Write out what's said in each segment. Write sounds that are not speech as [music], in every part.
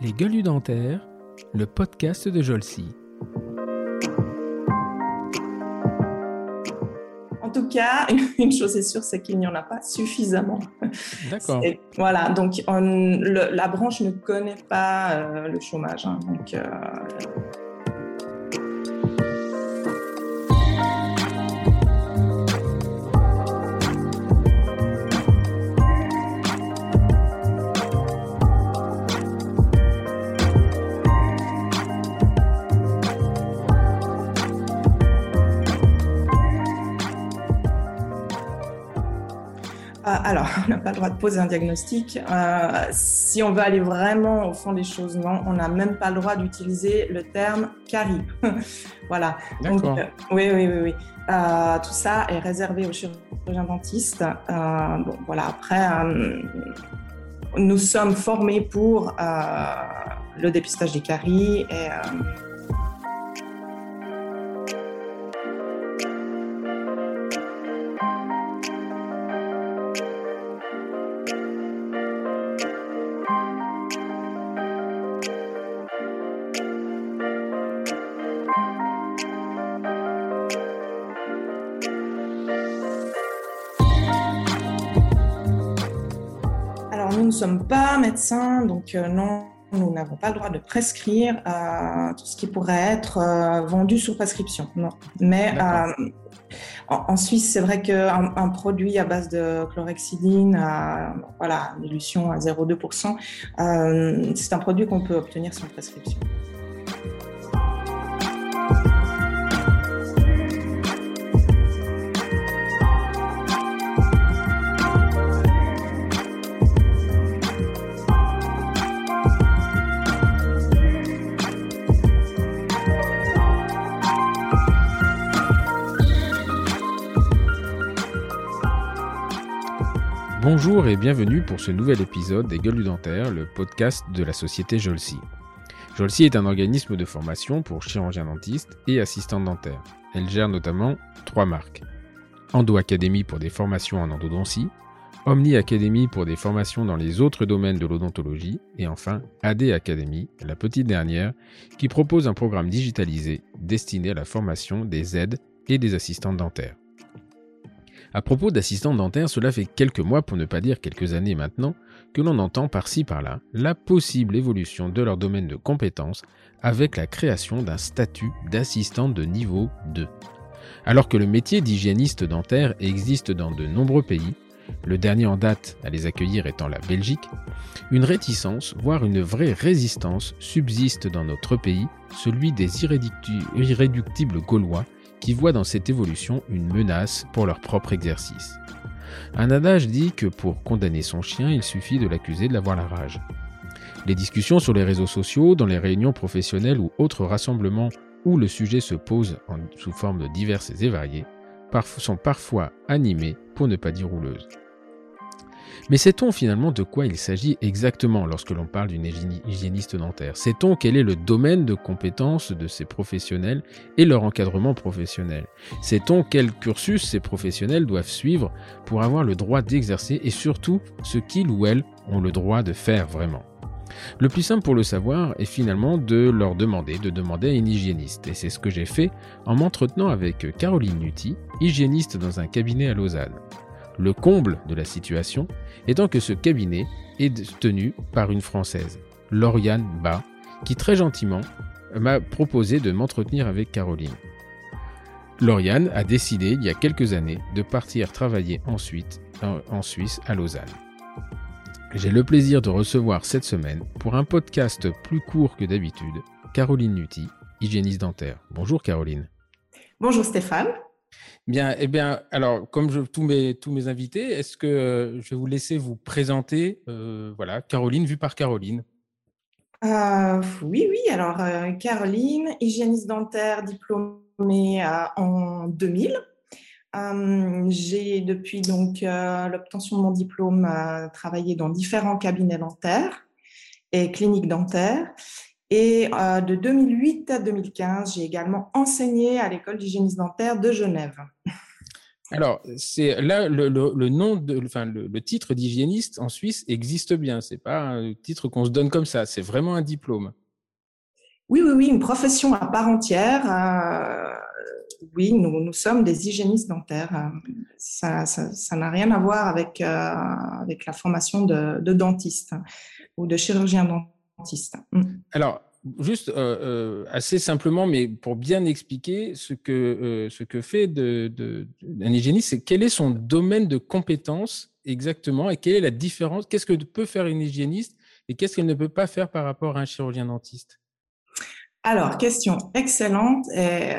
Les gueules dentaires, le podcast de Jolcy. En tout cas, [laughs] une chose est sûre, c'est qu'il n'y en a pas suffisamment. D'accord. Voilà, donc la branche ne connaît pas euh, le chômage. Hein. donc, euh, on n'a pas le droit de poser un diagnostic. Euh, si on veut aller vraiment au fond des choses, non, on n'a même pas le droit d'utiliser le terme carie. [laughs] voilà. Donc, euh, oui, oui, oui. oui. Euh, tout ça est réservé aux chirurgiens dentistes. bon, voilà. Après, nous sommes formés pour le dépistage des caries et donc euh, non, nous n'avons pas le droit de prescrire euh, tout ce qui pourrait être euh, vendu sous prescription. Non. Mais en, Suisse, c'est vrai qu'un un produit à base de chlorhexidine, voilà, dilution à 0,2%, c'est un produit qu'on peut obtenir sans prescription. Bonjour et bienvenue pour ce nouvel épisode des Gueules du Dentaire, le podcast de la société Jolsi. Jolsi est un organisme de formation pour chirurgiens dentistes et assistants dentaires. Elle gère notamment trois marques. Endo Academy pour des formations en endodontie, Omni Academy pour des formations dans les autres domaines de l'odontologie, et enfin AD Academy, la petite dernière, qui propose un programme digitalisé destiné à la formation des aides et des assistants dentaires. À propos d'assistants dentaires, cela fait quelques mois, pour ne pas dire quelques années maintenant, que l'on entend par-ci par-là la possible évolution de leur domaine de compétences avec la création d'un statut d'assistant de niveau 2. Alors que le métier d'hygiéniste dentaire existe dans de nombreux pays, le dernier en date à les accueillir étant la Belgique, une réticence, voire une vraie résistance subsiste dans notre pays, celui des irréductibles Gaulois qui voient dans cette évolution une menace pour leur propre exercice. Un adage dit que pour condamner son chien, il suffit de l'accuser de l'avoir la rage. Les discussions sur les réseaux sociaux, dans les réunions professionnelles ou autres rassemblements où le sujet se pose sous forme diverses et variées, sont parfois animées, pour ne pas dire rouleuses. Mais sait-on finalement de quoi il s'agit exactement lorsque l'on parle d'une hygiéniste dentaire? Sait-on quel est le domaine de compétence de ces professionnels et leur encadrement professionnel? Sait-on quel cursus ces professionnels doivent suivre pour avoir le droit d'exercer et surtout ce qu'ils ou elles ont le droit de faire vraiment? Le plus simple pour le savoir est finalement de leur demander de demander à une hygiéniste. Et c'est ce que j'ai fait en m'entretenant avec Caroline Nutti, hygiéniste dans un cabinet à Lausanne. Le comble de la situation étant que ce cabinet est tenu par une Française, Lauriane Bas, qui très gentiment m'a proposé de m'entretenir avec Caroline. Lauriane a décidé il y a quelques années de partir travailler ensuite en Suisse à Lausanne. J'ai le plaisir de recevoir cette semaine, pour un podcast plus court que d'habitude, Caroline Nutti, hygiéniste dentaire. Bonjour Caroline. Bonjour Stéphane. Bien, eh bien, alors, comme je, tous, mes, tous mes invités, est-ce que euh, je vais vous laisser vous présenter, euh, voilà, Caroline, vue par Caroline? Euh, Oui, oui, alors, Caroline, hygiéniste dentaire diplômée en 2000. J'ai, depuis donc l'obtention de mon diplôme, travaillé dans différents cabinets dentaires et cliniques dentaires. Et euh, de 2008 à 2015, j'ai également enseigné à l'école d'hygiénisme dentaire de Genève. [laughs] Alors, c'est là le, nom de, enfin le, titre d'hygiéniste en Suisse existe bien. C'est pas un titre qu'on se donne comme ça. C'est vraiment un diplôme. Oui, oui, oui, une profession à part entière. Euh, oui, nous, sommes des hygiénistes dentaires. Ça n'a rien à voir avec, euh, avec la formation de, de, dentiste ou de chirurgien dentiste. Mm. Alors, juste euh, euh, assez simplement, mais pour bien expliquer ce que, euh, ce que fait de, de, un hygiéniste, c'est quel est son domaine de compétence exactement et quelle est la différence, qu'est-ce que peut faire une hygiéniste et qu'est-ce qu'elle ne peut pas faire par rapport à un chirurgien dentiste? Alors, question excellente. Et,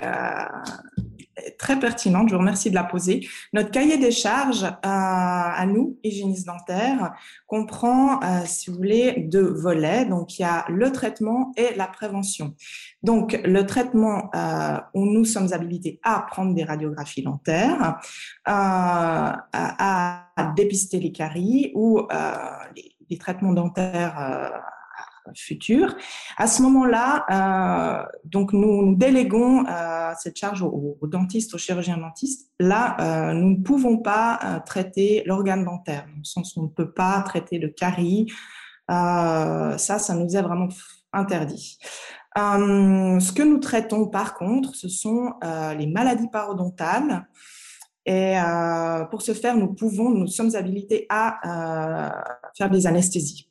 très pertinente. Je vous remercie de la poser. Notre cahier des charges euh, à nous, hygiénistes dentaires, comprend, euh, si vous voulez, deux volets. Donc, il y a le traitement et la prévention. Donc, le traitement euh, où nous sommes habilités à prendre des radiographies dentaires, à, à, dépister les caries ou les, les, traitements dentaires futur. À ce moment-là, euh, donc nous, déléguons euh, cette charge aux, dentistes, aux chirurgiens dentistes. Là, euh, nous ne pouvons pas traiter l'organe dentaire, dans le sens où on ne peut pas traiter le carie. Ça, ça nous est vraiment interdit. ce que nous traitons par contre, ce sont les maladies parodontales. Et pour ce faire, nous pouvons, nous sommes habilités à faire des anesthésies.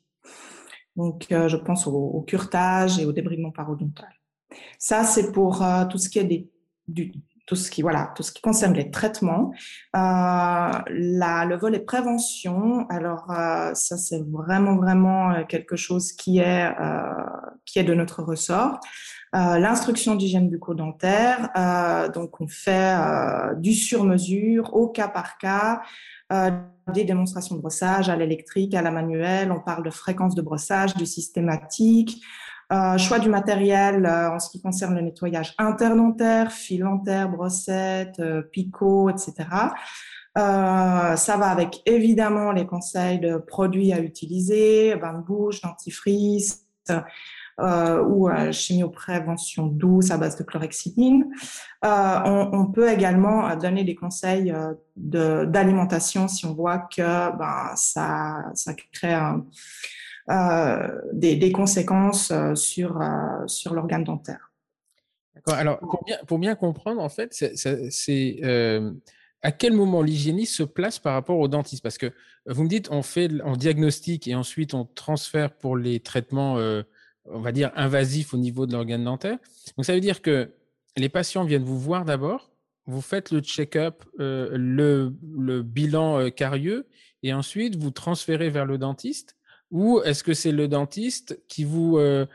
Donc, euh, je pense au, au, curtage et au débridement parodontal. Ça, c'est pour euh, tout ce qui est des, tout ce qui voilà, tout ce qui concerne les traitements. Euh, la, le volet prévention, alors euh, ça c'est vraiment vraiment quelque chose qui est qui est de notre ressort. L'instruction d'hygiène bucco-dentaire, donc on fait du sur-mesure, au cas par cas des démonstrations de brossage à l'électrique, à la manuelle. On parle de fréquence de brossage, du systématique. Euh, choix du matériel euh, en ce qui concerne le nettoyage interdentaire, filantaire, brossette, euh, picot, etc. Euh, ça va avec évidemment les conseils de produits à utiliser, bain de bouche, dentifrice, euh, ou euh, chimioprévention douce à base de chlorhexidine. Euh, on, on, peut également donner des conseils d'alimentation si on voit que ben, ça, ça crée des, des, conséquences sur, sur l'organe dentaire. Alors, pour bien, pour bien comprendre, en fait, c'est euh, à quel moment l'hygiéniste se place par rapport au dentiste? Parce que vous me dites, on fait, on diagnostique et ensuite on transfère pour les traitements euh, on va dire, invasif au niveau de l'organe dentaire. Donc, ça veut dire que les patients viennent vous voir d'abord, vous faites le check-up, euh, le, bilan euh, carieux, et ensuite vous transférez vers le dentiste ou est-ce que c'est le dentiste qui vous euh,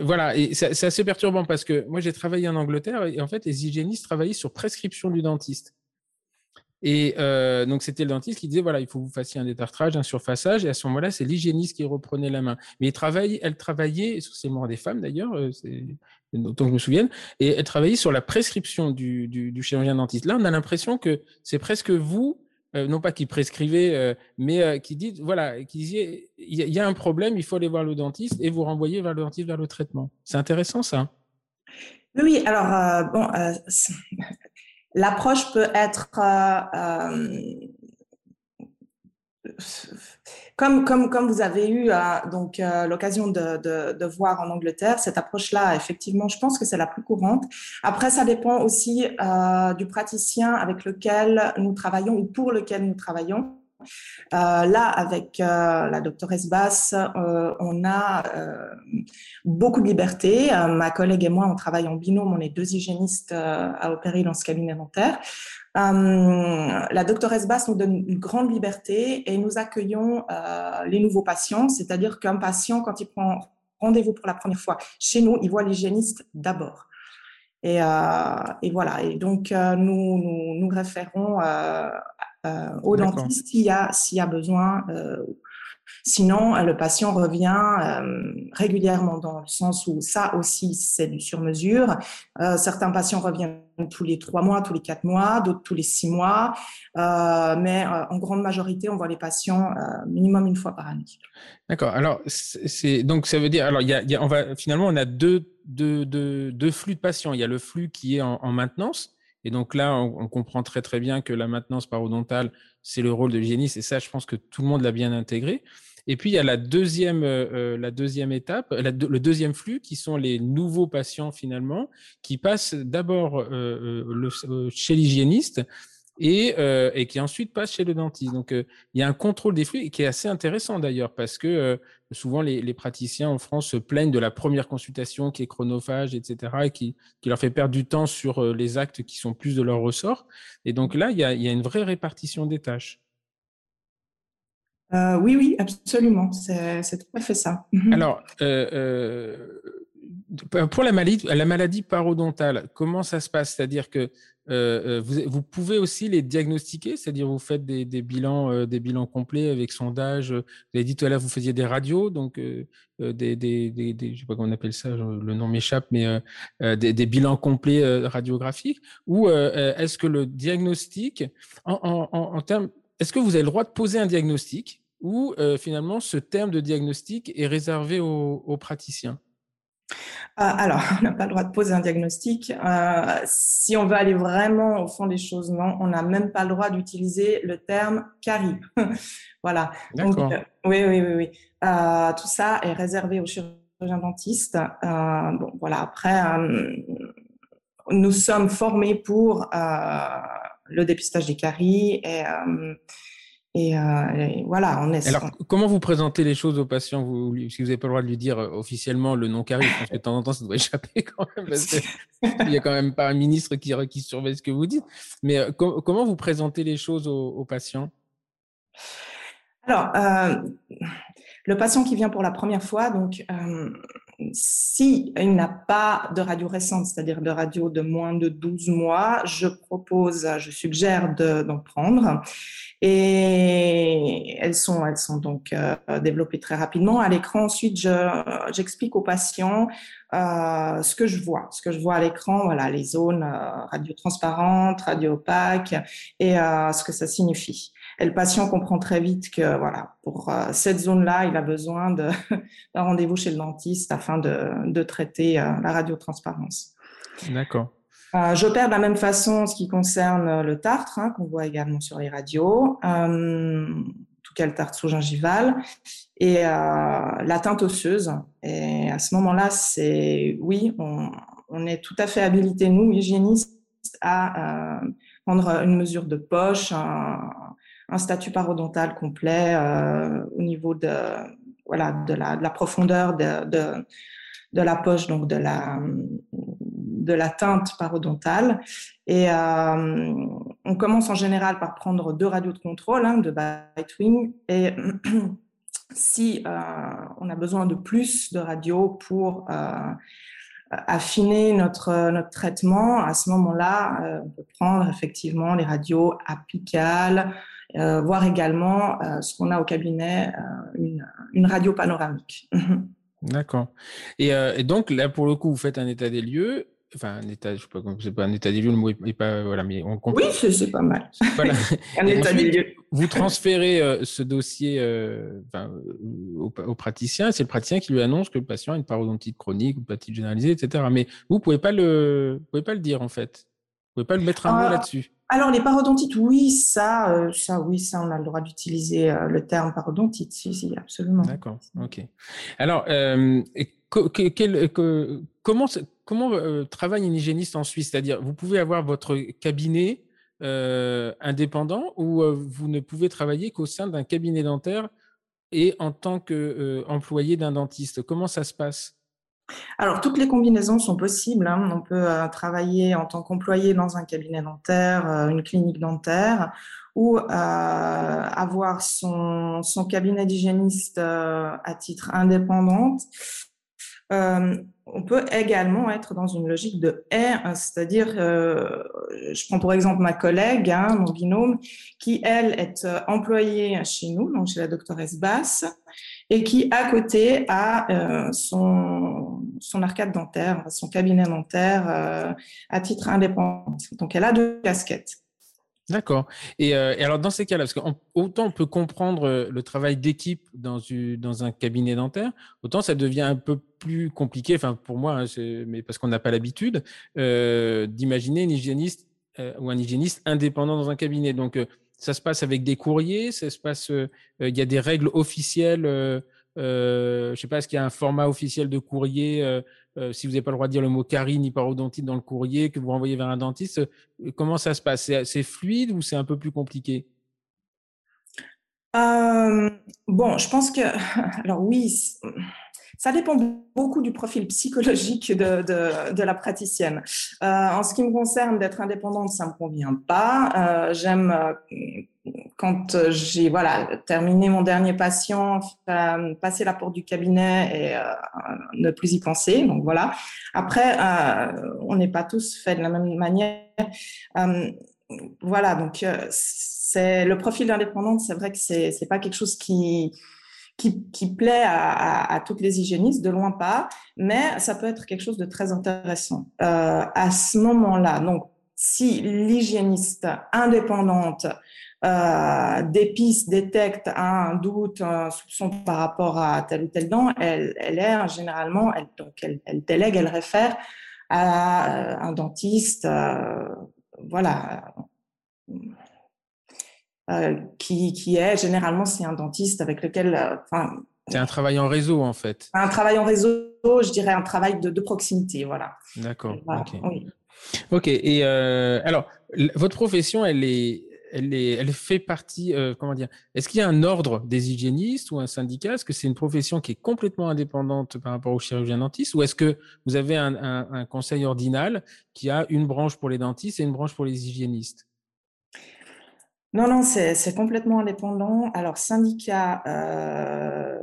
voilà c'est assez perturbant parce que moi j'ai travaillé en Angleterre et en fait les hygiénistes travaillaient sur prescription du dentiste et euh, donc, c'était le dentiste qui disait, voilà, il faut que vous fassiez un détartrage, un surfaçage. Et à ce moment-là, c'est l'hygiéniste qui reprenait la main. Mais il travaille, elle travaillait, essentiellement des femmes d'ailleurs, euh, c'est autant que je me souvienne, et elle travaillait sur la prescription du, chirurgien dentiste. Là, on a l'impression que c'est presque vous, euh, non pas qui prescrivez, euh, mais euh, qui dit, voilà, qui disait, il y, a un problème, il faut aller voir le dentiste et vous renvoyer vers le dentiste vers le traitement. C'est intéressant ça. Oui, alors bon, L'approche peut être euh, euh, comme, comme, comme vous avez eu euh, donc l'occasion de, de, de, voir en Angleterre, cette approche-là, effectivement, je pense que c'est la plus courante. Après, ça dépend aussi du praticien avec lequel nous travaillons ou pour lequel nous travaillons. Euh, là, avec euh, la doctoresse Basse, euh, on a beaucoup de liberté. ma collègue et moi, on travaille en binôme, on est deux hygiénistes à opérer dans ce cabinet dentaire. la doctoresse Basse nous donne une grande liberté et nous accueillons les nouveaux patients, c'est-à-dire qu'un patient, quand il prend rendez-vous pour la première fois chez nous, il voit l'hygiéniste d'abord. Et, voilà. Et donc, nous, nous, nous référons au dentiste s'il y a, s'il y a besoin. Euh, sinon, le patient revient euh, régulièrement dans le sens où ça aussi, c'est du sur-mesure. certains patients reviennent tous les trois mois, tous les quatre mois, d'autres tous les six mois. mais en grande majorité, on voit les patients minimum une fois par année. D'accord. Alors, c'est donc ça veut dire alors y a, y a, on va finalement on a deux, deux, deux, deux flux de patients. Il y a le flux qui est en, en maintenance Et donc là, on, comprend très très bien que la maintenance parodontale, c'est le rôle de l'hygiéniste. Et ça, je pense que tout le monde l'a bien intégré. Et puis, il y a la deuxième, euh, la deuxième étape, le deuxième flux, qui sont les nouveaux patients finalement, qui passent d'abord euh, euh, chez l'hygiéniste et, et, qui ensuite passent chez le dentiste. Donc, il y a un contrôle des flux qui est assez intéressant d'ailleurs, parce que souvent les, les, praticiens en France se plaignent de la première consultation qui est chronophage, etc., et qui, qui leur fait perdre du temps sur les actes qui sont plus de leur ressort. Et donc là, il y a, il y a une vraie répartition des tâches. Euh, oui, oui, absolument. C'est tout à fait ça. Alors, euh, euh, pour la maladie, la maladie parodontale, comment ça se passe? C'est-à-dire que vous, vous, pouvez aussi les diagnostiquer, c'est-à-dire vous faites des, bilans, des bilans complets avec sondage. Vous avez dit tout à l'heure, vous faisiez des radios, donc des, des, je sais pas comment on appelle ça, le nom m'échappe, mais des, bilans complets radiographiques? Ou est-ce que le diagnostic, en, termes est-ce que vous avez le droit de poser un diagnostic ou euh, finalement ce terme de diagnostic est réservé aux, praticiens? euh, alors, [laughs] on n'a pas le droit de poser un diagnostic. Euh, si on veut aller vraiment au fond des choses, non, on n'a même pas le droit d'utiliser le terme carie. [laughs] voilà. D'accord. oui, oui, oui, oui. tout ça est réservé aux chirurgiens dentistes. bon, voilà. Après, nous sommes formés pour le dépistage des caries et, euh, euh, et, voilà, on est. Alors, comment vous présentez les choses aux patients? Vous, Si vous n'avez pas le droit de lui dire euh, officiellement le nom carie, je pense que de temps en temps, ça doit [laughs] échapper quand même, parce qu'il n'y a quand même pas un ministre qui, qui surveille ce que vous dites. Mais comment vous présentez les choses aux, patients? Alors, le patient qui vient pour la première fois, donc, si il n'a pas de radio récente, c'est-à-dire de radio de moins de 12 mois, je propose, je suggère d'en prendre. Et elles sont, elles sont donc euh, développées très rapidement. À l'écran, ensuite, j'explique aux patients euh, ce que je vois. Ce que je vois à l'écran, voilà, les zones euh, radio transparentes, radio opaques et euh, ce que ça signifie. Et le patient comprend très vite que voilà, pour euh, cette zone-là, il a besoin [laughs] d'un rendez-vous chez le dentiste afin de, de traiter euh, la radiotransparence. D'accord. Euh, J'opère de la même façon ce qui concerne le tartre, hein, qu'on voit également sur les radios, euh, tout cas le tartre sous-gingival, et euh, la teinte osseuse. Et à ce moment-là, c'est oui, on, on, est tout à fait habilité, nous, hygiénistes, à prendre une mesure de poche, un, un statut parodontal complet euh, au niveau de, voilà, de, la, de la profondeur de, de, la poche, donc de la, de la teinte parodontale. Et euh, on commence en général par prendre deux radios de contrôle, hein, de bite wing, et [clears throat] si euh, on a besoin de plus de radios pour affiner notre, notre traitement, à ce moment-là, on peut prendre effectivement les radios apicales, euh, voir également euh, ce qu'on a au cabinet, euh, une, une, radio panoramique. D'accord. Et, et, donc là, pour le coup, vous faites un état des lieux. Enfin, un état, je sais pas, c'est pas un état des lieux, le mot est pas, voilà, mais on comprend. Oui, c'est pas mal. Voilà. [laughs] [laughs] un état des lieux. Vous transférez ce dossier au, au, praticien, c'est le praticien qui lui annonce que le patient a une parodontite chronique ou parodontie généralisée, etc. Mais vous pouvez pas le, vous pouvez pas le dire en fait. Vous pouvez pas le mettre un mot là-dessus. Alors, les parodontites, oui, ça, euh, ça, oui, ça, on a le droit d'utiliser euh, le terme parodontite, si, si, absolument. D'accord, ok. Alors, euh, comment, comment travaille une hygiéniste en Suisse? C'est-à-dire, vous pouvez avoir votre cabinet indépendant ou vous ne pouvez travailler qu'au sein d'un cabinet dentaire et en tant qu'employé d'un dentiste? Comment ça se passe? Alors, toutes les combinaisons sont possibles. Hein. On peut euh, travailler en tant qu'employé dans un cabinet dentaire, euh, une clinique dentaire, ou euh, avoir son, cabinet d'hygiéniste à titre indépendant. on peut également être dans une logique de R, c'est-à-dire, je prends pour exemple ma collègue, hein, mon binôme, qui, elle, est employée chez nous, donc chez la doctoresse Basse, et qui, à côté, a euh, son, son arcade dentaire, son cabinet dentaire euh, à titre indépendant. Donc, elle a deux casquettes. D'accord. Et, euh, alors, dans ces cas-là, parce qu'autant on, peut comprendre le travail d'équipe dans, dans un cabinet dentaire, autant ça devient un peu plus compliqué, enfin pour moi, hein, mais parce qu'on n'a pas l'habitude, d'imaginer une hygiéniste ou un hygiéniste indépendant dans un cabinet. Donc, ça se passe avec des courriers, ça se passe, il y a des règles officielles euh, je ne sais pas, est-ce qu'il y a un format officiel de courrier euh, euh, Si vous n'avez pas le droit de dire le mot carie ni parodontite dans le courrier que vous renvoyez vers un dentiste, comment ça se passe? C'est fluide ou c'est un peu plus compliqué? Bon, je pense que, [laughs] alors oui, ça dépend beaucoup du profil psychologique de, de, la praticienne. en ce qui me concerne, d'être indépendante, ça ne me convient pas. J'aime quand euh, j'ai voilà terminé mon dernier patient, euh, passer la porte du cabinet et euh, ne plus y penser. Donc voilà. Après, on n'est pas tous faits de la même manière. voilà. Donc c'est le profil d'indépendante. C'est vrai que c'est c'est pas quelque chose qui qui, plaît à, toutes les hygiénistes, de loin pas, mais ça peut être quelque chose de très intéressant. à ce moment-là, donc si l'hygiéniste indépendante euh, des pistes détectent un doute, un soupçon par rapport à telle ou telle dent, elle, elle est généralement, elle, donc elle, délègue, elle réfère à un dentiste, euh, voilà, euh, qui, qui, est généralement c'est un dentiste avec lequel, enfin, c'est un travail en réseau en fait. Un travail en réseau, je dirais un travail de, de proximité, voilà. D'accord. ok. Ok. Et alors, votre profession, elle est elle, fait partie, euh, comment dire, est-ce qu'il y a un ordre des hygiénistes ou un syndicat? Est-ce que c'est une profession qui est complètement indépendante par rapport aux chirurgiens dentistes ou est-ce que vous avez un, conseil ordinal qui a une branche pour les dentistes et une branche pour les hygiénistes? Non, non, c'est complètement indépendant. Alors, syndicat, euh,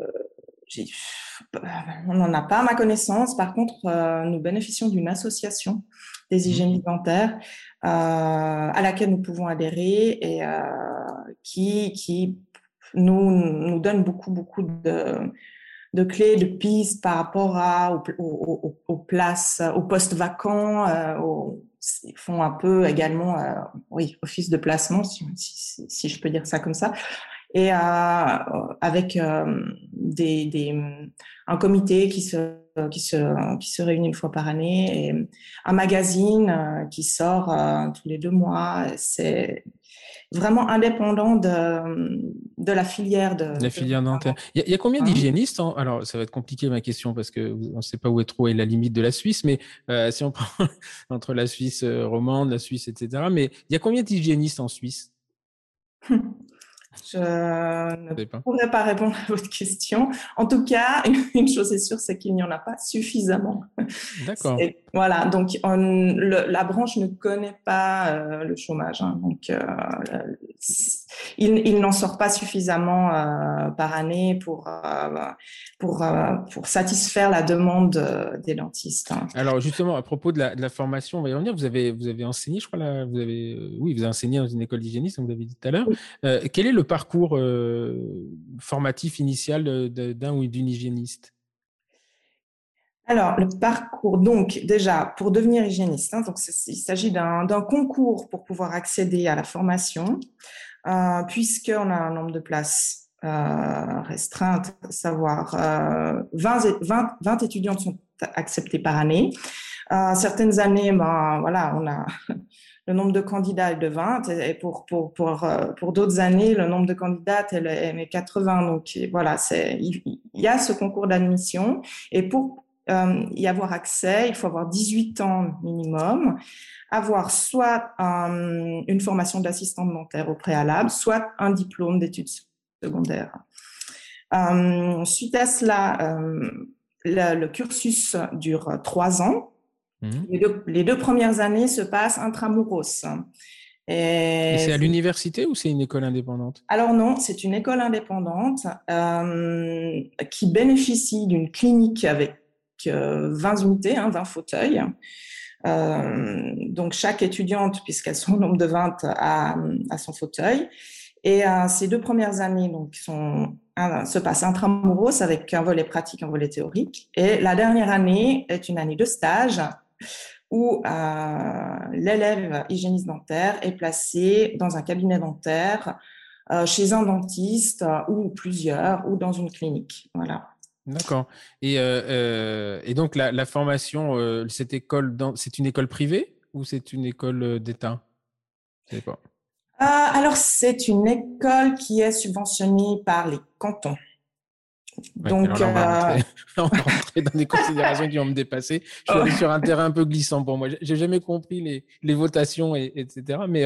on n'en a pas à ma connaissance. Par contre, euh, nous bénéficions d'une association des mmh. hygiénistes dentaires euh, à laquelle nous pouvons adhérer et qui, qui nous, nous donne beaucoup, beaucoup de, de clés, de pistes par rapport à, aux, places, aux postes vacants. ils font un peu également, oui, office de placement, si, je peux dire ça comme ça et avec des, des, un comité qui se, qui, se, qui se réunit une fois par année et un magazine euh, qui sort euh, tous les deux mois. C'est vraiment indépendant de, de la filière de la filière dentaire. Il y, a, combien d'hygiénistes Alors, ça va être compliqué ma question parce que on ne sait pas où est trop la limite de la Suisse, mais euh, si on [laughs] prend entre la Suisse romande, la Suisse, etc. Mais il y a combien d'hygiénistes en Suisse? [laughs] Je ne pourrais pas répondre à votre question. En tout cas, [laughs] une chose est sûre, c'est qu'il n'y en a pas suffisamment. D'accord. Voilà, donc la branche ne connaît pas euh, le chômage. Hein. donc, euh, il, n'en sort pas suffisamment euh, par année pour, pour, pour satisfaire la demande des dentistes. Hein. Alors, justement, à propos de la, formation, on va y revenir. Vous avez, vous avez enseigné, je crois, là, vous avez, oui, vous avez enseigné dans une école d'hygiéniste, comme vous l'avez dit tout à l'heure. quel est le parcours formatif initial d'un ou d'une hygiéniste? Alors, le parcours, donc déjà, pour devenir hygiéniste, hein, donc, il s'agit d'un concours pour pouvoir accéder à la formation, euh, puisqu'on a un nombre de places euh, restreintes, savoir 20, euh, 20, étudiantes sont acceptées par année. Euh, certaines années, ben, voilà, on a [laughs] le nombre de candidats est de 20, et pour, pour, pour, pour d'autres années, le nombre de candidats est 80. Donc voilà, il, il y a ce concours d'admission. Et pour euh, y avoir accès, il faut avoir 18 ans minimum, avoir soit une formation d'assistante dentaire au préalable, soit un diplôme d'études secondaires. Euh, suite à cela, euh, le, cursus dure trois ans. Mmh. Les, deux, premières années se passent intramuros. Et, c'est à l'université ou c'est une école indépendante? Alors non, c'est une école indépendante qui bénéficie d'une clinique avec 20 unités, 20 hein, fauteuils. Euh, donc chaque étudiante, puisqu'elles sont au nombre de 20, a, son fauteuil. Et euh, ces deux premières années donc, sont, se passent intramuros avec un volet pratique, un volet théorique. Et la dernière année est une année de stage où euh, l'élève hygiéniste dentaire est placé dans un cabinet dentaire, chez un dentiste ou plusieurs, ou dans une clinique. Voilà. D'accord. Et, euh, euh, et, donc la, formation, euh, cette école, c'est une école privée ou c'est une école d'État? Pas. alors, c'est une école qui est subventionnée par les cantons. Donc, [laughs] on, va rentrer, dans des considérations qui vont me dépasser. Je suis sur un terrain un peu glissant pour moi. J'ai jamais compris les, les votations, et, etc. Mais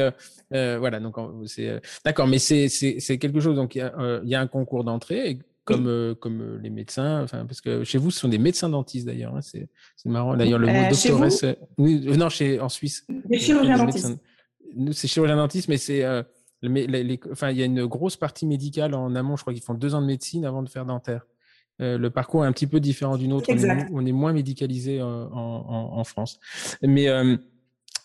voilà, donc c'est d'accord. Mais c'est quelque chose. Donc il y, a un concours d'entrée. Comme, comme les médecins, enfin, parce que chez vous, ce sont des médecins dentistes d'ailleurs. Hein, c'est marrant. D'ailleurs, le mot doctoresse. Oui, non, chez, en Suisse. Des chirurgiens dentistes. C'est chirurgien dentiste, mais c'est enfin, il y a une grosse partie médicale en amont. Je crois qu'ils font deux ans de médecine avant de faire dentaire. Euh, le parcours est un petit peu différent du nôtre. On est, moins médicalisé euh, en, France. Mais euh,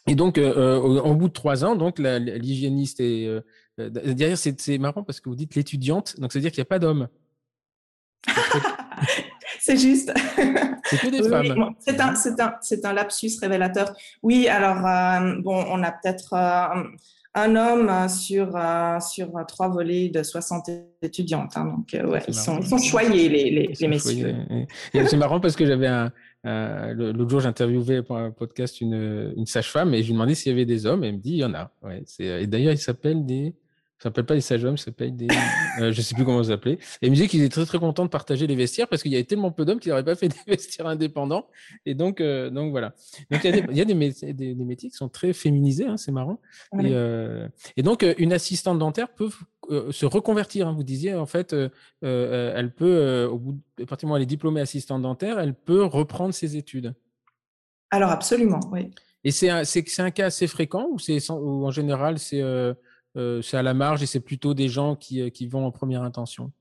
et donc, au, bout de trois ans, donc l'hygiéniste est derrière. C'est marrant parce que vous dites l'étudiante, donc ça veut dire qu'il n'y a pas d'hommes. [laughs] c'est juste. C'est que des c'est un, un, un, lapsus révélateur. Oui, alors, bon, on a peut-être un homme euh, sur, euh, sur trois volets de 60 étudiantes. Hein. donc, euh, ouais, ils sont, ils sont choyés, les, les, les messieurs. C'est marrant parce que j'avais un. L'autre jour, j'interviewais pour un podcast une, une sage-femme et je lui demandais s'il y avait des hommes et elle me dit il y en a. Ouais, et d'ailleurs, il s'appelle des ça s'appelle pas les sages-hommes, ça s'appelle des. Euh, je sais plus comment ça s'appelait. Et il me disait qu'il était très très content de partager les vestiaires parce qu'il y avait tellement peu d'hommes qu'il n'aurait pas fait [laughs] des vestiaires indépendants. Et donc, euh, donc voilà. Donc il y a, des, il y a des, métiers, des, métiers qui sont très féminisés, hein, c'est marrant. Et, euh, et, donc, une assistante dentaire peut se reconvertir. Hein. Vous disiez, en fait, elle peut, au bout de, à partir du moment où elle est diplômée assistante dentaire, elle peut reprendre ses études. Alors, absolument, oui. Et c'est un, un, cas assez fréquent ou, ou en général, c'est euh, c'est à la marge et c'est plutôt des gens qui, euh, qui vont en première intention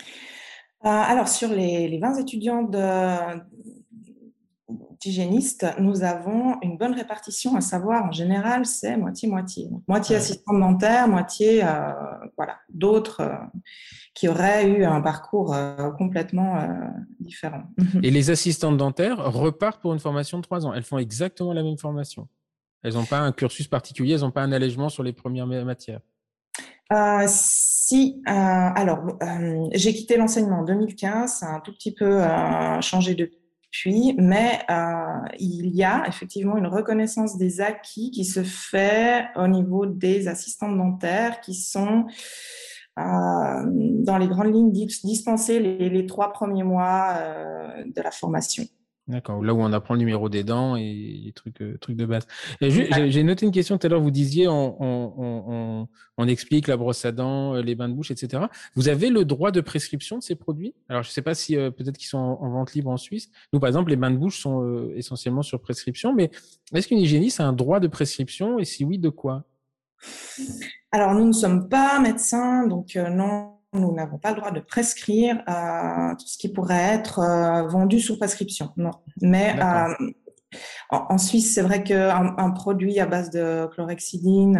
euh, Alors, sur les, les 20 étudiants d'hygiénistes, nous avons une bonne répartition, à savoir, en général, c'est moitié-moitié. Moitié assistant dentaire, moitié, voilà, d'autres qui auraient eu un parcours complètement différent. Et les assistantes dentaires repartent pour une formation de trois ans. Elles font exactement la même formation. Elles n'ont pas un cursus particulier, elles n'ont pas un allègement sur les premières matières. Euh, si, euh, alors, euh, j'ai quitté l'enseignement en 2015, ça a un tout petit peu changé depuis, mais il y a effectivement une reconnaissance des acquis qui se fait au niveau des assistantes dentaires qui sont dans les grandes lignes dispensées les, les trois premiers mois de la formation. D'accord, là où on apprend le numéro des dents et les trucs, euh, trucs de base. J'ai noté une question tout à l'heure, vous disiez on, on, on, explique la brosse à dents, euh, les bains de bouche, etc. Vous avez le droit de prescription de ces produits? Alors je ne sais pas si euh, peut-être qu'ils sont en, vente libre en Suisse. Nous par exemple, les bains de bouche sont essentiellement sur prescription, mais est-ce qu'une hygiéniste a un droit de prescription? Et si oui, de quoi? Alors nous ne sommes pas médecins, donc non nous n'avons pas le droit de prescrire euh, tout ce qui pourrait être euh, vendu sous prescription. Non. Mais euh, en, Suisse, c'est vrai qu'un un produit à base de chlorhexidine,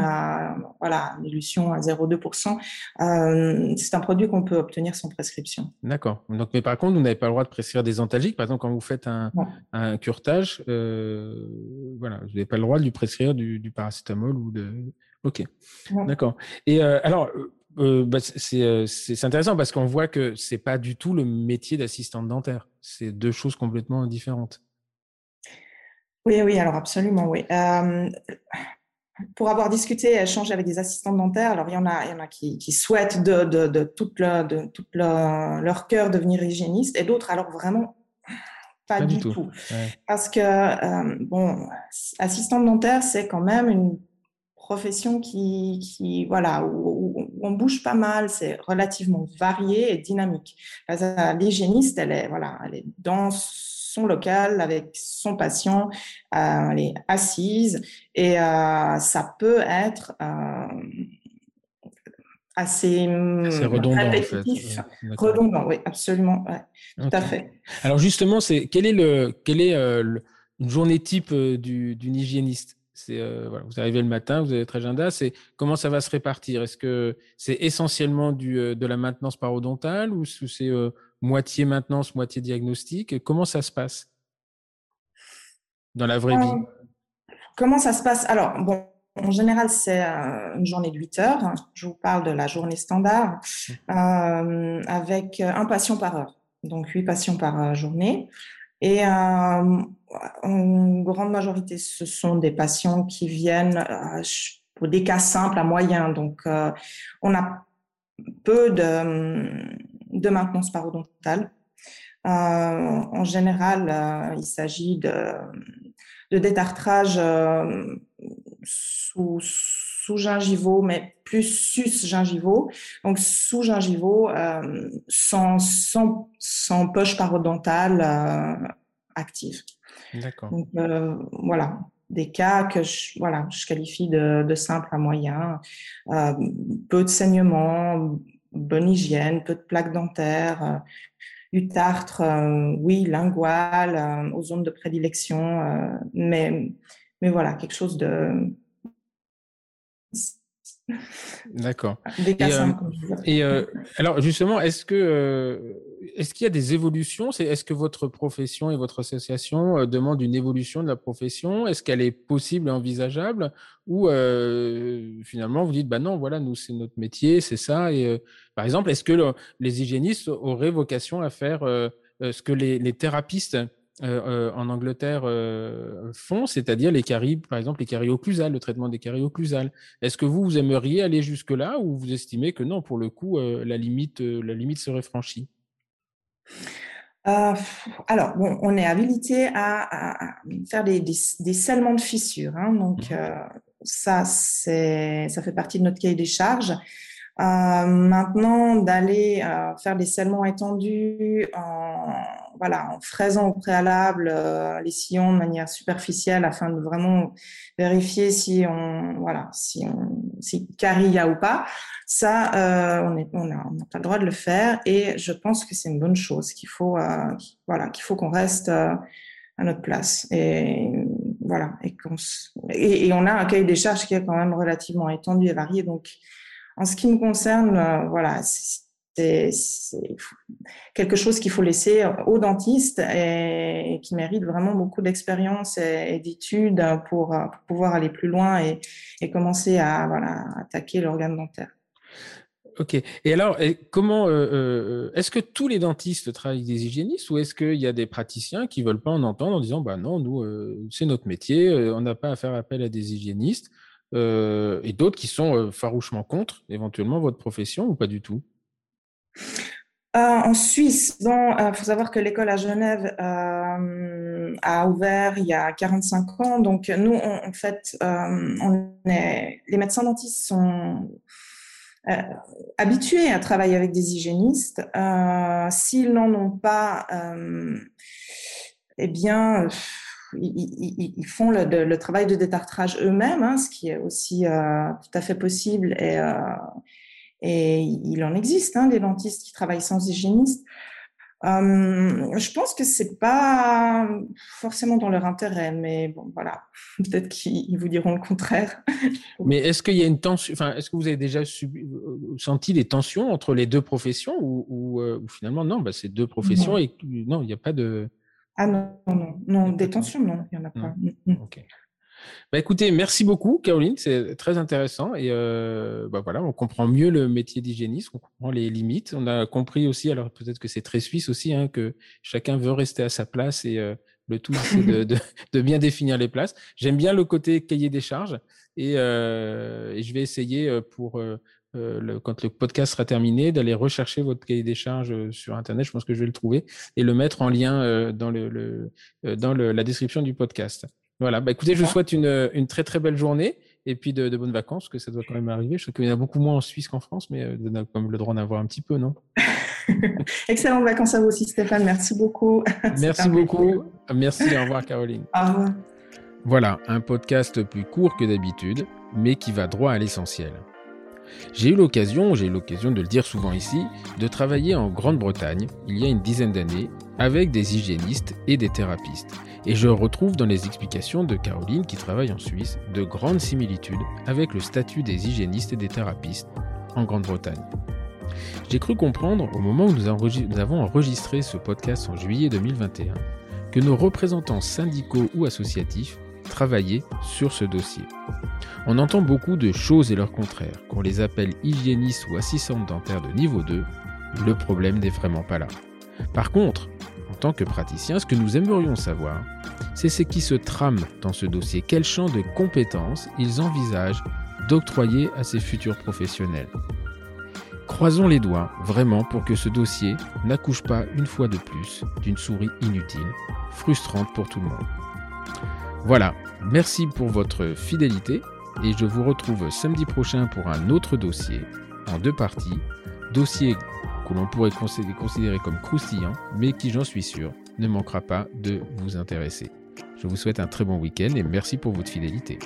voilà, l'élution à 0,2%, c'est un produit qu'on peut obtenir sans prescription. D'accord. Donc, mais par contre, vous n'avez pas le droit de prescrire des antalgiques. Par exemple, quand vous faites un, un curtage, voilà, vous n'avez pas le droit de lui prescrire du, du paracétamol ou de. Ok. D'accord. Et alors, euh, bah, euh, c'est intéressant parce qu'on voit que c'est pas du tout le métier d'assistante dentaire. C'est deux choses complètement différentes. Oui, oui, alors absolument, oui. Euh, pour avoir discuté et échangé avec des assistantes dentaires, alors il y en a, il y en a qui, souhaitent de, de, de, tout, de leur cœur devenir hygiéniste et d'autres alors vraiment pas, du, tout. Parce que, bon, assistante dentaire, c'est quand même une profession qui, qui voilà, où, on bouge pas mal, c'est relativement varié et dynamique. L'hygiéniste, elle est, voilà, elle est dans son local avec son patient, euh, elle est assise et euh, ça peut être euh, assez, redondant, répétitif, redondant, oui, absolument, tout à fait. Alors justement, c'est quel est le, quel est une journée type d'une hygiéniste? C'est euh, voilà, vous arrivez le matin, vous avez votre agenda. C'est comment ça va se répartir? Est-ce que c'est essentiellement du, euh, de la maintenance parodontale ou c'est euh, moitié maintenance, moitié diagnostic? Comment ça se passe? Dans la vraie vie Comment ça se passe? Alors bon, en général, c'est une journée de 8 heures. Je vous parle de la journée standard mmh. avec un patient par heure, donc 8 patients par journée. Et euh, en grande majorité, ce sont des patients qui viennent euh, pour des cas simples à moyens. Donc, on a peu de, de maintenance parodontale. en général, il s'agit de, de détartrage sous, sous gingivaux, mais plus sus-gingivaux. Donc, sous-gingivaux, euh, sans, sans, sans, poche parodontale euh, active. D'accord. Euh, voilà, des cas que je, voilà, je qualifie de, de simple à moyen. Euh, peu de saignement, bonne hygiène, peu de plaques dentaires, du tartre, oui, lingual, aux zones de prédilection, mais, mais voilà, quelque chose de D'accord. Et, euh, euh, alors justement, est-ce que euh, est-ce qu'il y a des évolutions? C'est est-ce que votre profession et votre association demandent une évolution de la profession? Est-ce qu'elle est possible et envisageable? Ou finalement vous dites bah non, voilà, nous c'est notre métier, c'est ça. Et par exemple, est-ce que les hygiénistes auraient vocation à faire ce que les, les thérapistes euh, euh, en Angleterre euh, font, c'est-à-dire les caries, par exemple les caries occlusales, le traitement des caries occlusales. Est-ce que vous, vous aimeriez aller jusque-là ou vous estimez que non, pour le coup, la, limite, la limite serait franchie? Alors, bon, on est habilité à, faire des, des, scellements de fissures. Hein, donc, mmh. ça, c'est, ça fait partie de notre cahier des charges. maintenant, d'aller faire des scellements étendus en voilà, en fraisant au préalable euh, les sillons de manière superficielle afin de vraiment vérifier si on, voilà, si on, si y a ou pas. Ça, euh, on on n'a pas le droit de le faire et je pense que c'est une bonne chose, qu'il faut, euh, voilà, qu'il faut qu'on reste à notre place et voilà, et, qu'on, et, on a un cahier des charges qui est quand même relativement étendu et varié. Donc, en ce qui me concerne, voilà, c'est quelque chose qu'il faut laisser aux dentistes et, qui mérite vraiment beaucoup d'expérience et, d'études pour, pouvoir aller plus loin et, commencer à attaquer l'organe dentaire. Ok. Et alors, comment euh, euh, est-ce que tous les dentistes travaillent des hygiénistes ou est-ce qu'il y a des praticiens qui veulent pas en entendre en disant bah non, nous euh, c'est notre métier, on n'a pas à faire appel à des hygiénistes et d'autres qui sont farouchement contre éventuellement votre profession ou pas du tout? Euh, en Suisse, il euh, faut savoir que l'école à Genève euh, a ouvert il y a 45 ans. Donc, nous, en fait, les médecins dentistes sont habitués à travailler avec des hygiénistes. S'ils n'en ont pas, eh bien, ils, font le, travail de détartrage eux-mêmes, hein, ce qui est aussi tout à fait possible et et il en existe hein, des dentistes qui travaillent sans hygiéniste. Euh, je pense que c'est pas forcément dans leur intérêt, mais bon, voilà, [laughs] peut-être qu'ils vous diront le contraire. [laughs] Mais est-ce qu'il y a une tension, enfin, est-ce que vous avez déjà euh, senti des tensions entre les deux professions ou, euh, finalement non, bah, c'est deux professions et non, il n'y a pas de. Ah non, non, non, des tensions, non, il n'y en a pas. Mm, mm. Bah écoutez, merci beaucoup Caroline, c'est très intéressant et euh, bah voilà, on comprend mieux le métier d'hygiéniste, on comprend les limites. On a compris aussi, alors peut-être que c'est très suisse aussi, hein, que chacun veut rester à sa place et euh, le tout c'est de, [laughs] bien définir les places. J'aime bien le côté cahier des charges et, euh, je vais essayer pour le, quand le podcast sera terminé, d'aller rechercher votre cahier des charges sur Internet. Je pense que je vais le trouver et le mettre en lien dans, le, dans la description du podcast. Voilà, bah écoutez, je vous souhaite une, une très très belle journée et puis de, de, bonnes vacances, que ça doit quand même arriver. Je sais qu'il y en a beaucoup moins en Suisse qu'en France, mais euh, vous avez quand même le droit d'en avoir un petit peu, non? [laughs] Excellentes vacances à vous aussi, Stéphane. Merci beaucoup. [laughs] Merci beaucoup. Merci. Au revoir, Caroline. Au revoir. Voilà, un podcast plus court que d'habitude, mais qui va droit à l'essentiel. J'ai eu l'occasion, j'ai eu l'occasion de le dire souvent ici, de travailler en Grande-Bretagne il y a une dizaine d'années avec des hygiénistes et des thérapistes. Et je retrouve dans les explications de Caroline, qui travaille en Suisse, de grandes similitudes avec le statut des hygiénistes et des thérapistes en Grande-Bretagne. J'ai cru comprendre, au moment où nous avons enregistré ce podcast en juillet 2021, que nos représentants syndicaux ou associatifs travaillaient sur ce dossier. On entend beaucoup de choses et leur contraire, qu'on les appelle hygiénistes ou assistantes dentaires de niveau 2, le problème n'est vraiment pas là. Par contre, tant que praticien, ce que nous aimerions savoir, c'est ce qui se trame dans ce dossier, quel champ de compétences ils envisagent d'octroyer à ses futurs professionnels? Croisons les doigts vraiment pour que ce dossier n'accouche pas une fois de plus d'une souris inutile, frustrante pour tout le monde. Voilà, merci pour votre fidélité et je vous retrouve samedi prochain pour un autre dossier en deux parties. Dossier que l'on pourrait considérer comme croustillant, mais qui, j'en suis sûr, ne manquera pas de vous intéresser. Je vous souhaite un très bon week-end et merci pour votre fidélité.